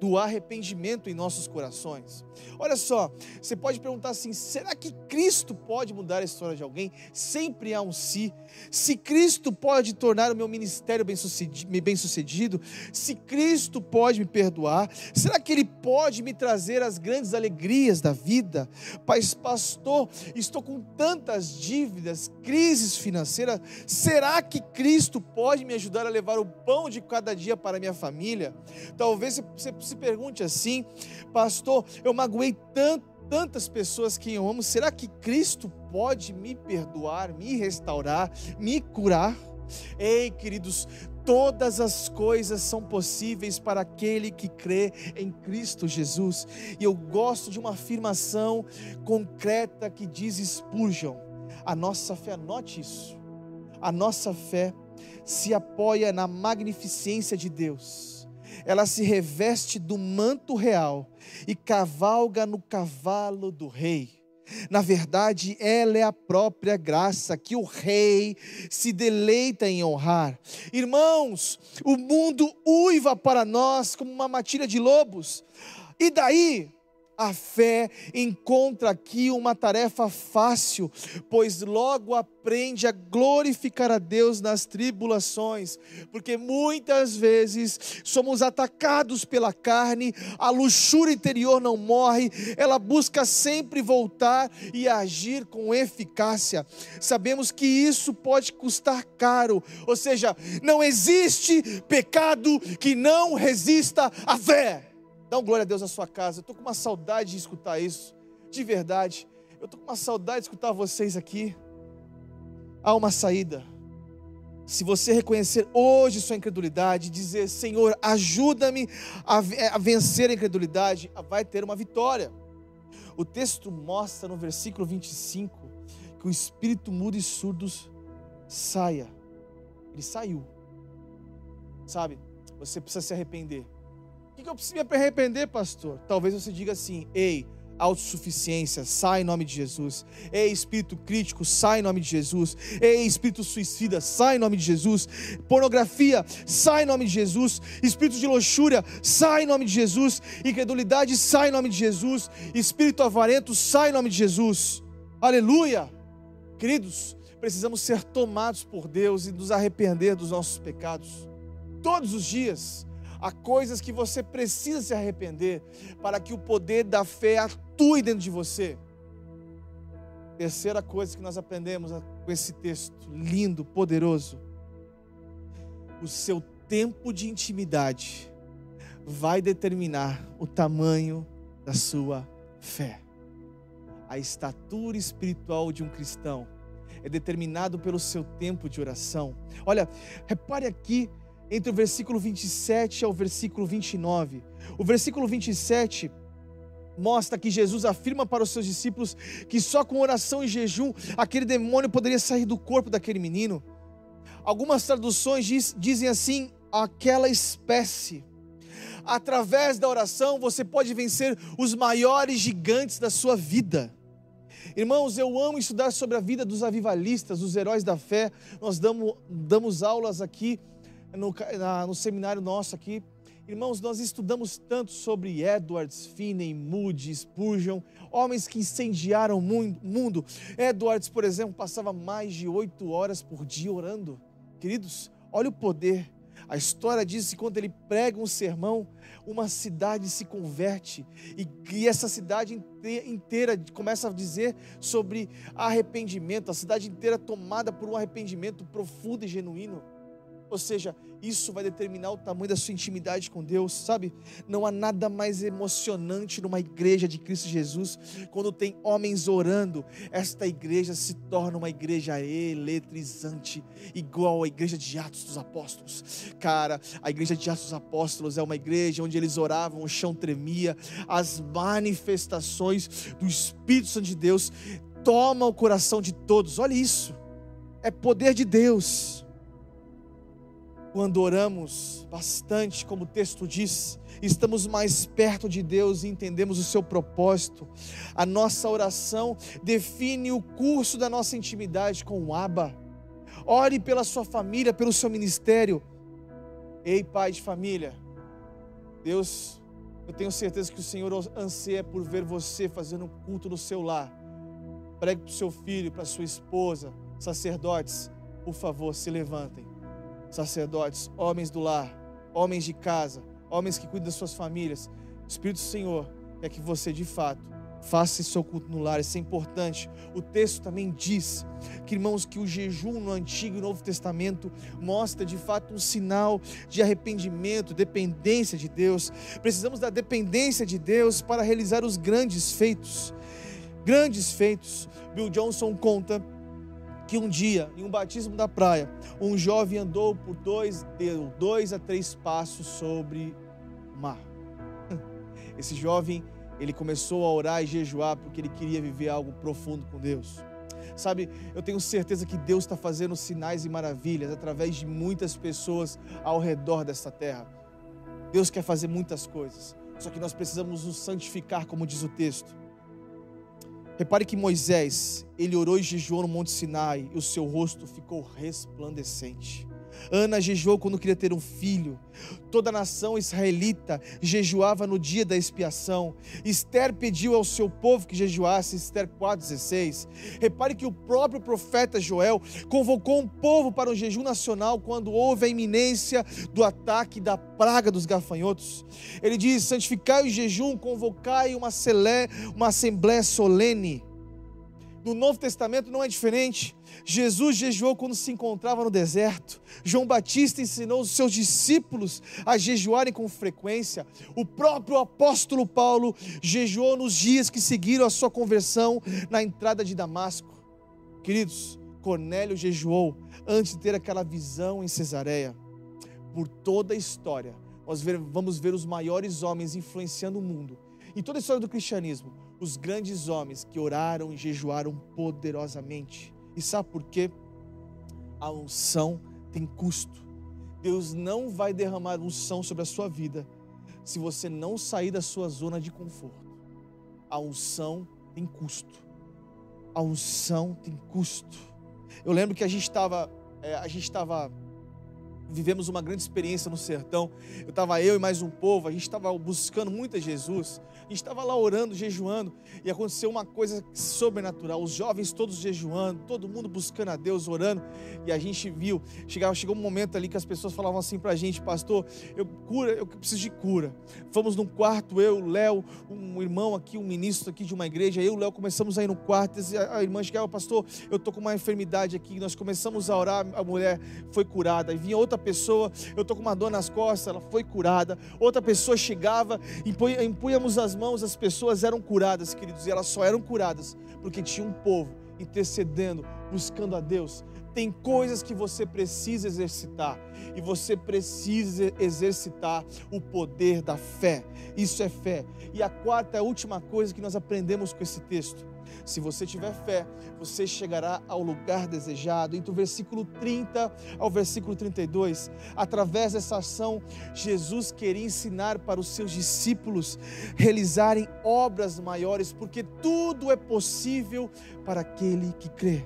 E: do arrependimento em nossos corações. Olha só, você pode perguntar assim: será que Cristo pode mudar a história de alguém? Sempre há um se. Se Cristo pode tornar o meu ministério bem-sucedido, se Cristo pode me perdoar, será que Ele pode me trazer as grandes alegrias da vida? Pai, pastor, estou com tantas dívidas, crises financeiras, será que Cristo pode me ajudar a levar o pão de cada dia para minha família? Talvez você se pergunte assim, pastor, eu magoei tanto, tantas pessoas que eu amo, será que Cristo pode me perdoar, me restaurar, me curar? Ei, queridos, todas as coisas são possíveis para aquele que crê em Cristo Jesus. E eu gosto de uma afirmação concreta que diz Spurgeon: a nossa fé, anote isso, a nossa fé se apoia na magnificência de Deus. Ela se reveste do manto real e cavalga no cavalo do rei. Na verdade, ela é a própria graça que o rei se deleita em honrar. Irmãos, o mundo uiva para nós como uma matilha de lobos. E daí, a fé encontra aqui uma tarefa fácil, pois logo aprende a glorificar a Deus nas tribulações, porque muitas vezes somos atacados pela carne, a luxúria interior não morre, ela busca sempre voltar e agir com eficácia. Sabemos que isso pode custar caro, ou seja, não existe pecado que não resista à fé. Dá um glória a Deus na sua casa. Eu estou com uma saudade de escutar isso. De verdade. Eu estou com uma saudade de escutar vocês aqui. Há uma saída. Se você reconhecer hoje sua incredulidade, dizer, Senhor, ajuda-me a vencer a incredulidade, vai ter uma vitória. O texto mostra no versículo 25 que o espírito mudo e surdos saia. Ele saiu. Sabe? Você precisa se arrepender que eu preciso me arrepender, pastor? Talvez você diga assim: ei, autossuficiência, sai em nome de Jesus. Ei, espírito crítico, sai em nome de Jesus. Ei, espírito suicida, sai em nome de Jesus. Pornografia, sai em nome de Jesus. Espírito de luxúria, sai em nome de Jesus. Incredulidade, sai em nome de Jesus. Espírito avarento, sai em nome de Jesus. Aleluia! Queridos, precisamos ser tomados por Deus e nos arrepender dos nossos pecados. Todos os dias Há coisas que você precisa se arrepender para que o poder da fé atue dentro de você. Terceira coisa que nós aprendemos com esse texto lindo, poderoso. O seu tempo de intimidade vai determinar o tamanho da sua fé. A estatura espiritual de um cristão é determinado pelo seu tempo de oração. Olha, repare aqui entre o versículo 27 ao versículo 29. O versículo 27 mostra que Jesus afirma para os seus discípulos que só com oração e jejum aquele demônio poderia sair do corpo daquele menino. Algumas traduções diz, dizem assim: aquela espécie. Através da oração você pode vencer os maiores gigantes da sua vida. Irmãos, eu amo estudar sobre a vida dos avivalistas, dos heróis da fé. Nós damos, damos aulas aqui no, na, no seminário nosso aqui. Irmãos, nós estudamos tanto sobre Edwards, Finney, Moody, Spurgeon, homens que incendiaram o mundo. Edwards, por exemplo, passava mais de oito horas por dia orando. Queridos, olha o poder. A história diz que quando ele prega um sermão, uma cidade se converte e, essa cidade inteira começa a dizer sobre arrependimento, a cidade inteira tomada por um arrependimento profundo e genuíno. Ou seja, isso vai determinar o tamanho da sua intimidade com Deus, sabe? Não há nada mais emocionante numa igreja de Cristo Jesus quando tem homens orando. Esta igreja se torna uma igreja eletrizante, igual a igreja de Atos dos Apóstolos. Cara, a igreja de Atos dos Apóstolos é uma igreja onde eles oravam, o chão tremia, as manifestações do Espírito Santo de Deus tomam o coração de todos. Olha isso. É poder de Deus quando oramos bastante, como o texto diz, estamos mais perto de Deus e entendemos o seu propósito. A nossa oração define o curso da nossa intimidade com o Abba. Ore pela sua família, pelo seu ministério. Ei, pai de família, Deus, eu tenho certeza que o Senhor anseia por ver você fazendo culto no seu lar. Pregue para o seu filho, para sua esposa, sacerdotes, por favor, se levantem sacerdotes, homens do lar, homens de casa, homens que cuidam das suas famílias. O Espírito do Senhor é que você de fato faça seu culto no lar, isso é importante. O texto também diz que, irmãos, que o jejum no Antigo e Novo Testamento mostra de fato um sinal de arrependimento, dependência de Deus. Precisamos da dependência de Deus para realizar os grandes feitos. Grandes feitos. Bill Johnson conta que um dia, em um batismo da praia, um jovem andou por dois, deu dois a três passos sobre o mar. Esse jovem, ele começou a orar e jejuar porque ele queria viver algo profundo com Deus. Sabe, eu tenho certeza que Deus está fazendo sinais e maravilhas através de muitas pessoas ao redor desta terra. Deus quer fazer muitas coisas, só que nós precisamos nos santificar, como diz o texto. Repare que Moisés, ele orou e jejuou no Monte Sinai e o seu rosto ficou resplandecente. Ana jejuou quando queria ter um filho. Toda a nação israelita jejuava no dia da expiação. Esther pediu ao seu povo que jejuasse, Esther 4,16. Repare que o próprio profeta Joel convocou um povo para um jejum nacional quando houve a iminência do ataque da praga dos gafanhotos. Ele diz: santificai o jejum, convocai uma, celé, uma assembléia solene. No Novo Testamento não é diferente. Jesus jejuou quando se encontrava no deserto. João Batista ensinou os seus discípulos a jejuarem com frequência. O próprio apóstolo Paulo jejuou nos dias que seguiram a sua conversão na entrada de Damasco. Queridos, Cornélio jejuou antes de ter aquela visão em Cesareia. Por toda a história, nós vamos ver os maiores homens influenciando o mundo. Em toda a história do cristianismo, os grandes homens que oraram e jejuaram poderosamente. E sabe por quê? A unção tem custo. Deus não vai derramar unção sobre a sua vida se você não sair da sua zona de conforto. A unção tem custo. A unção tem custo. Eu lembro que a gente estava, é, a gente estava vivemos uma grande experiência no sertão. Eu estava eu e mais um povo, a gente estava buscando muito a Jesus. A gente estava lá orando, jejuando, e aconteceu uma coisa sobrenatural. Os jovens todos jejuando, todo mundo buscando a Deus, orando, e a gente viu. Chegava, chegou um momento ali que as pessoas falavam assim para a gente, pastor, eu cura, eu preciso de cura. Fomos num quarto, eu, Léo, um irmão aqui, um ministro aqui de uma igreja, eu e o Léo começamos a ir no quarto, e a irmã chegava, pastor, eu tô com uma enfermidade aqui. Nós começamos a orar, a mulher foi curada. E vinha outra pessoa, eu tô com uma dor nas costas, ela foi curada. Outra pessoa chegava, impunhamos as mãos, as pessoas eram curadas, queridos, e elas só eram curadas porque tinha um povo intercedendo, buscando a Deus. Tem coisas que você precisa exercitar e você precisa exercitar o poder da fé. Isso é fé. E a quarta e última coisa que nós aprendemos com esse texto se você tiver fé, você chegará ao lugar desejado. Entre o versículo 30 ao versículo 32, através dessa ação, Jesus queria ensinar para os seus discípulos realizarem obras maiores, porque tudo é possível para aquele que crê.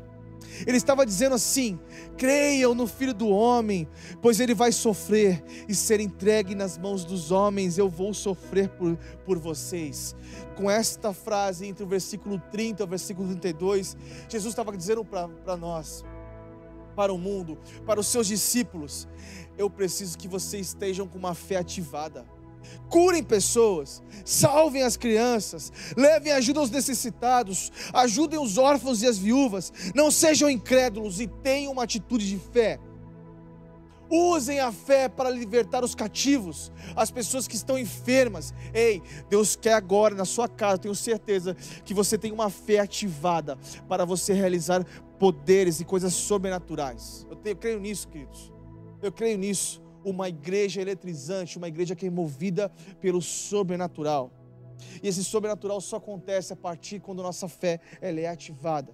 E: Ele estava dizendo assim: creiam no Filho do Homem, pois ele vai sofrer e ser entregue nas mãos dos homens. Eu vou sofrer por, por vocês. Com esta frase, entre o versículo 30 e o versículo 32, Jesus estava dizendo para nós, para o mundo, para os seus discípulos: eu preciso que vocês estejam com uma fé ativada curem pessoas, salvem as crianças, levem ajuda aos necessitados, ajudem os órfãos e as viúvas, não sejam incrédulos e tenham uma atitude de fé. Usem a fé para libertar os cativos, as pessoas que estão enfermas. Ei, Deus quer agora na sua casa, tenho certeza que você tem uma fé ativada para você realizar poderes e coisas sobrenaturais. Eu, tenho, eu creio nisso, queridos. Eu creio nisso uma igreja eletrizante, uma igreja que é movida pelo sobrenatural. E esse sobrenatural só acontece a partir quando nossa fé ela é ativada.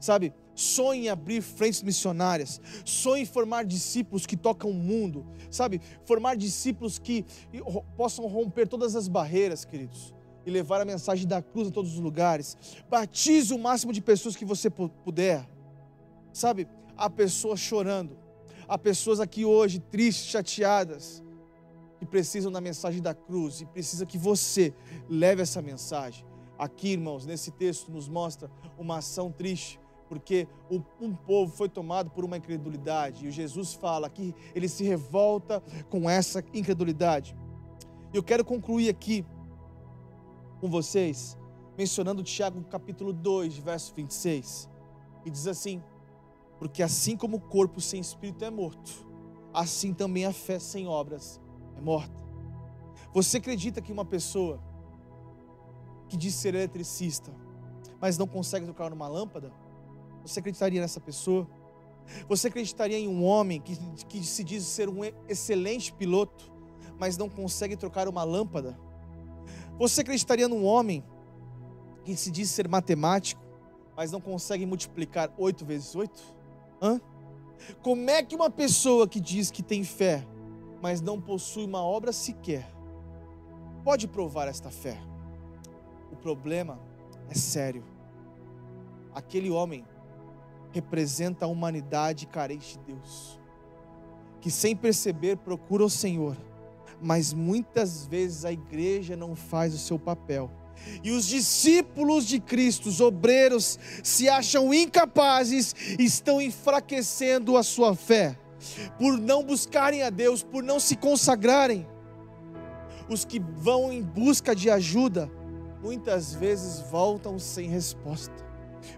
E: Sabe, sonhe em abrir frentes missionárias, sonhe em formar discípulos que tocam o mundo, sabe, formar discípulos que possam romper todas as barreiras, queridos, e levar a mensagem da cruz a todos os lugares. Batize o máximo de pessoas que você puder, sabe, há pessoas chorando, Há pessoas aqui hoje tristes, chateadas, que precisam da mensagem da cruz e precisa que você leve essa mensagem. Aqui, irmãos, nesse texto nos mostra uma ação triste, porque um povo foi tomado por uma incredulidade, e Jesus fala que ele se revolta com essa incredulidade. Eu quero concluir aqui com vocês, mencionando Tiago capítulo 2, verso 26, e diz assim: porque assim como o corpo sem espírito é morto, assim também a fé sem obras é morta. Você acredita que uma pessoa que diz ser eletricista, mas não consegue trocar numa lâmpada, Você acreditaria nessa pessoa? Você acreditaria em um homem que, que se diz ser um excelente piloto, mas não consegue trocar uma lâmpada? Você acreditaria num homem que se diz ser matemático, mas não consegue multiplicar 8 vezes 8? Hã? Como é que uma pessoa que diz que tem fé, mas não possui uma obra sequer, pode provar esta fé? O problema é sério. Aquele homem representa a humanidade carente de Deus, que sem perceber procura o Senhor, mas muitas vezes a igreja não faz o seu papel. E os discípulos de Cristo, os obreiros, se acham incapazes, estão enfraquecendo a sua fé, por não buscarem a Deus, por não se consagrarem. Os que vão em busca de ajuda, muitas vezes voltam sem resposta.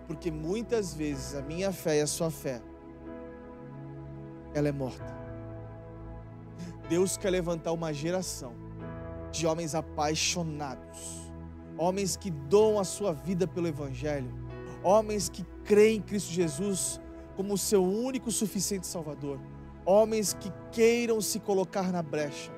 E: Porque muitas vezes a minha fé e a sua fé, ela é morta. Deus quer levantar uma geração de homens apaixonados, homens que doam a sua vida pelo Evangelho, homens que creem em Cristo Jesus como o seu único suficiente Salvador, homens que queiram se colocar na brecha.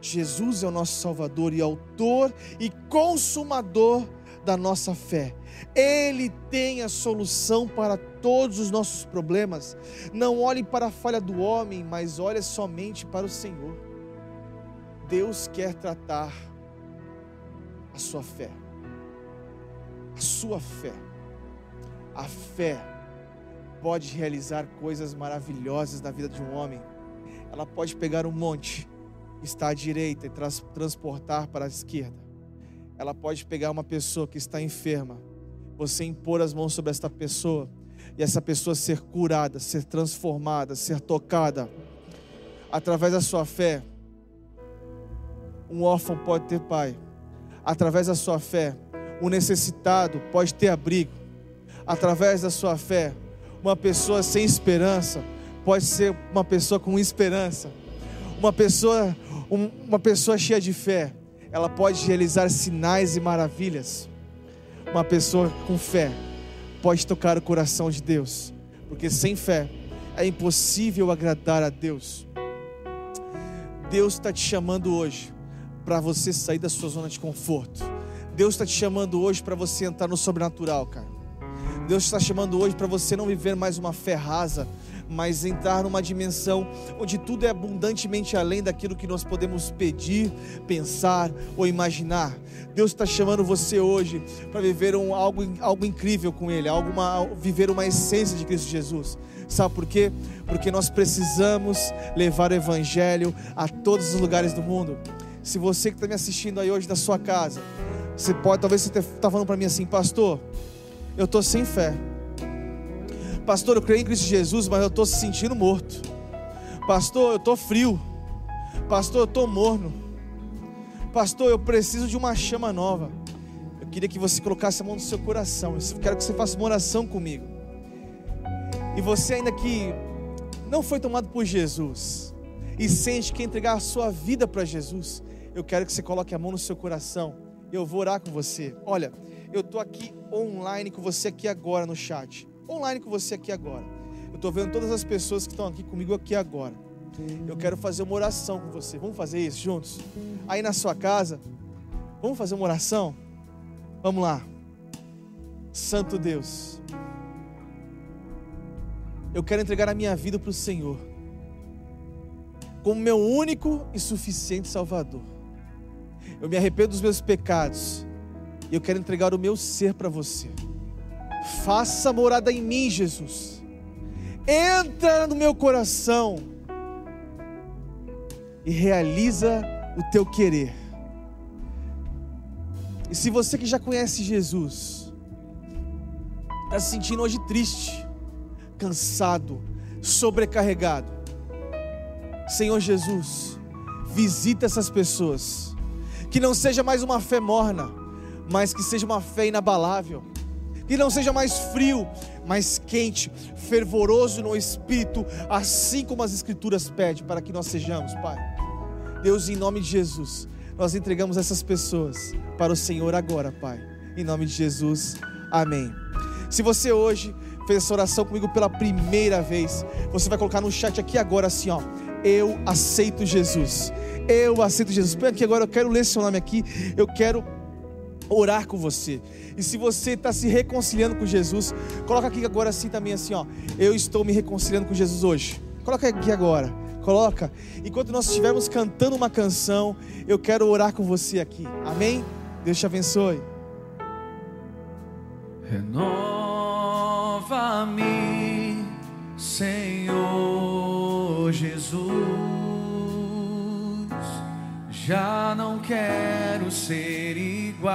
E: Jesus é o nosso Salvador e autor e consumador da nossa fé. Ele tem a solução para todos os nossos problemas. Não olhe para a falha do homem, mas olhe somente para o Senhor. Deus quer tratar sua fé. A sua fé. A fé pode realizar coisas maravilhosas na vida de um homem. Ela pode pegar um monte, estar à direita e trans transportar para a esquerda. Ela pode pegar uma pessoa que está enferma você impor as mãos sobre esta pessoa e essa pessoa ser curada, ser transformada, ser tocada através da sua fé. Um órfão pode ter pai. Através da sua fé, um necessitado pode ter abrigo. Através da sua fé, uma pessoa sem esperança pode ser uma pessoa com esperança. Uma pessoa, uma pessoa cheia de fé, ela pode realizar sinais e maravilhas uma pessoa com fé pode tocar o coração de Deus, porque sem fé é impossível agradar a Deus. Deus está te chamando hoje para você sair da sua zona de conforto. Deus está te chamando hoje para você entrar no sobrenatural, cara. Deus está chamando hoje para você não viver mais uma fé rasa, mas entrar numa dimensão onde tudo é abundantemente além daquilo que nós podemos pedir, pensar ou imaginar. Deus está chamando você hoje para viver um, algo, algo incrível com Ele, algo uma, viver uma essência de Cristo Jesus. Sabe por quê? Porque nós precisamos levar o Evangelho a todos os lugares do mundo. Se você que está me assistindo aí hoje da sua casa, você pode, talvez você está falando para mim assim, pastor, eu estou sem fé. Pastor, eu creio em Cristo Jesus, mas eu estou se sentindo morto. Pastor, eu estou frio. Pastor, eu estou morno. Pastor, eu preciso de uma chama nova. Eu queria que você colocasse a mão no seu coração. Eu quero que você faça uma oração comigo. E você ainda que não foi tomado por Jesus e sente que entregar a sua vida para Jesus, eu quero que você coloque a mão no seu coração. Eu vou orar com você. Olha, eu estou aqui online com você aqui agora no chat online com você aqui agora. Eu estou vendo todas as pessoas que estão aqui comigo aqui agora. Eu quero fazer uma oração com você. Vamos fazer isso juntos? Aí na sua casa, vamos fazer uma oração? Vamos lá. Santo Deus, eu quero entregar a minha vida para o Senhor, como meu único e suficiente Salvador. Eu me arrependo dos meus pecados e eu quero entregar o meu ser para você. Faça morada em mim, Jesus. Entra no meu coração e realiza o teu querer. E se você que já conhece Jesus, está se sentindo hoje triste, cansado, sobrecarregado, Senhor Jesus, visita essas pessoas, que não seja mais uma fé morna, mas que seja uma fé inabalável que não seja mais frio, mas quente, fervoroso no espírito, assim como as Escrituras pedem para que nós sejamos, Pai. Deus, em nome de Jesus, nós entregamos essas pessoas para o Senhor agora, Pai. Em nome de Jesus, amém. Se você hoje fez essa oração comigo pela primeira vez, você vai colocar no chat aqui agora assim, ó. Eu aceito Jesus. Eu aceito Jesus. Põe aqui agora, eu quero ler seu nome aqui. Eu quero orar com você. E se você está se reconciliando com Jesus, coloca aqui agora assim também assim, ó. Eu estou me reconciliando com Jesus hoje. Coloca aqui agora. Coloca. Enquanto nós estivermos cantando uma canção, eu quero orar com você aqui. Amém? Deus te abençoe.
A: Renova-me, Senhor Jesus. Já não quero ser igual.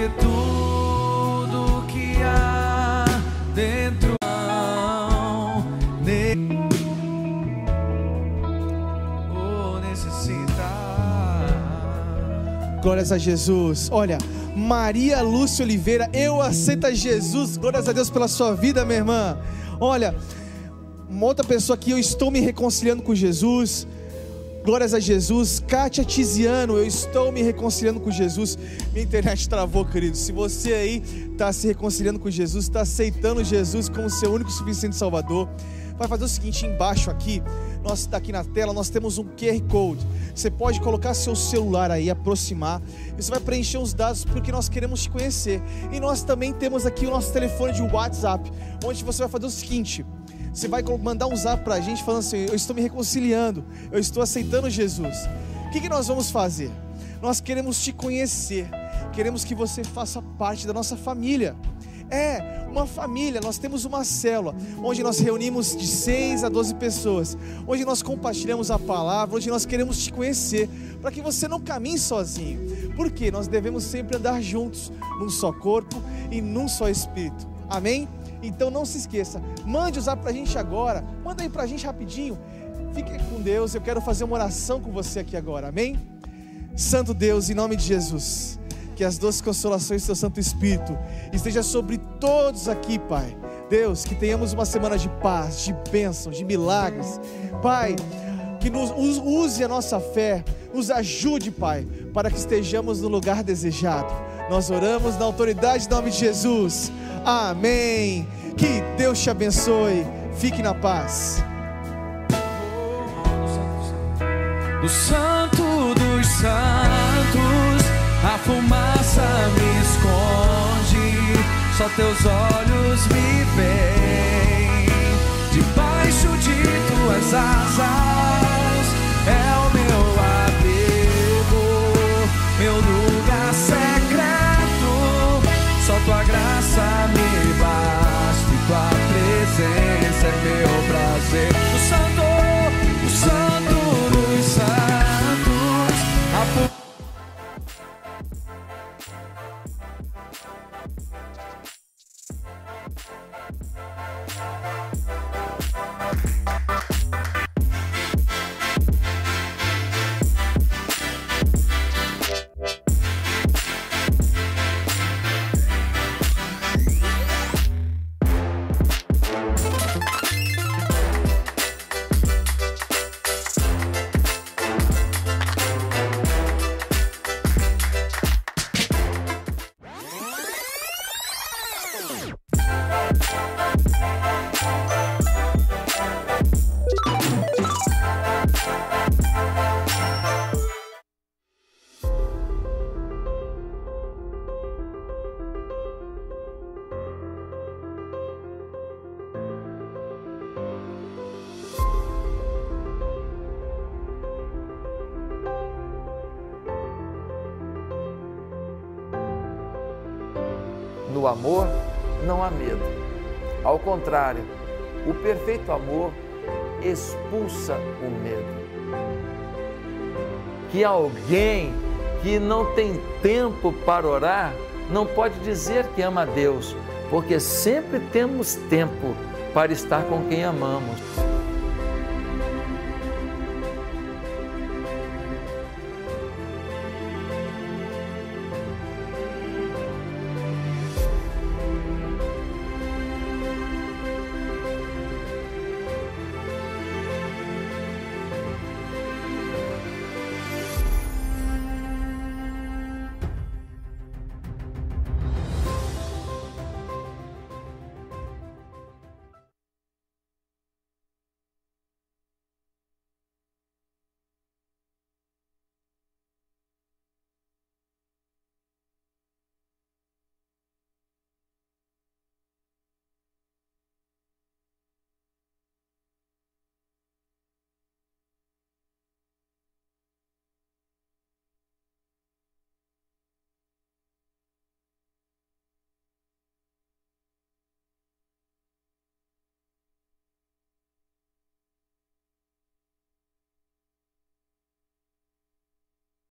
A: Porque tudo que há dentro nele oh, necessita.
E: Glórias a Jesus. Olha, Maria Lúcia Oliveira, eu aceito a Jesus. Glórias a Deus pela sua vida, minha irmã. Olha, uma outra pessoa aqui, eu estou me reconciliando com Jesus. Glórias a Jesus. Kátia Tiziano, eu estou me reconciliando com Jesus. Minha internet travou, querido. Se você aí está se reconciliando com Jesus, está aceitando Jesus como seu único suficiente Salvador, vai fazer o seguinte: embaixo aqui, nós está aqui na tela, nós temos um QR Code. Você pode colocar seu celular aí, aproximar, você vai preencher os dados porque nós queremos te conhecer. E nós também temos aqui o nosso telefone de WhatsApp, onde você vai fazer o seguinte: você vai mandar um zap para a gente falando assim: Eu estou me reconciliando, eu estou aceitando Jesus. O que, que nós vamos fazer? Nós queremos te conhecer, queremos que você faça parte da nossa família. É, uma família, nós temos uma célula, onde nós reunimos de 6 a 12 pessoas, onde nós compartilhamos a palavra, onde nós queremos te conhecer, para que você não caminhe sozinho, porque nós devemos sempre andar juntos, num só corpo e num só espírito, amém? Então não se esqueça, mande usar para a gente agora, manda aí para a gente rapidinho, fique com Deus, eu quero fazer uma oração com você aqui agora, amém? Santo Deus, em nome de Jesus, que as doces consolações do seu Santo Espírito esteja sobre todos aqui, Pai. Deus, que tenhamos uma semana de paz, de bênçãos, de milagres. Pai, que nos use a nossa fé, nos ajude, Pai, para que estejamos no lugar desejado. Nós oramos na autoridade do nome de Jesus. Amém. Que Deus te abençoe. Fique na paz.
A: do Santo dos Santos, a fumaça me esconde, só teus olhos me veem. Debaixo de tuas asas tua graça me basta e tua presença é meu prazer. O Santo,
F: contrário, o perfeito amor expulsa o medo. Que alguém que não tem tempo para orar não pode dizer que ama a Deus, porque sempre temos tempo para estar com quem amamos.